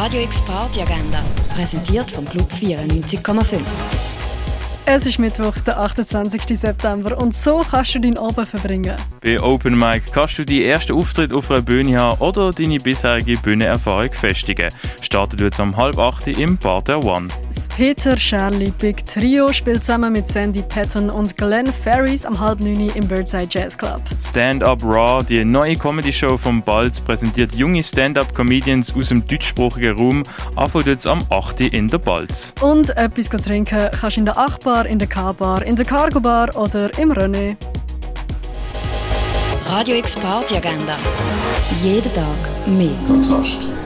Radio X Party Agenda, präsentiert vom Club 94,5. Es ist Mittwoch, der 28. September und so kannst du deinen Abend verbringen. Bei Open Mic kannst du deinen ersten Auftritt auf einer Bühne haben oder deine bisherige Bühnenerfahrung festigen. Startet jetzt um halb acht im Bar der One. Peter Scherli Big Trio spielt zusammen mit Sandy Patton und Glenn Ferris am halb neun im Birdside Jazz Club. Stand Up Raw, die neue Comedy-Show vom Balz, präsentiert junge Stand-Up-Comedians aus dem deutschsprachigen Raum, anfangen jetzt am 8. in der Balz. Und etwas trinken kannst du in der Achtbar, in der K-Bar, in der Cargo Bar oder im René. Radio X Party Agenda. Jeden Tag mehr. Kontrast.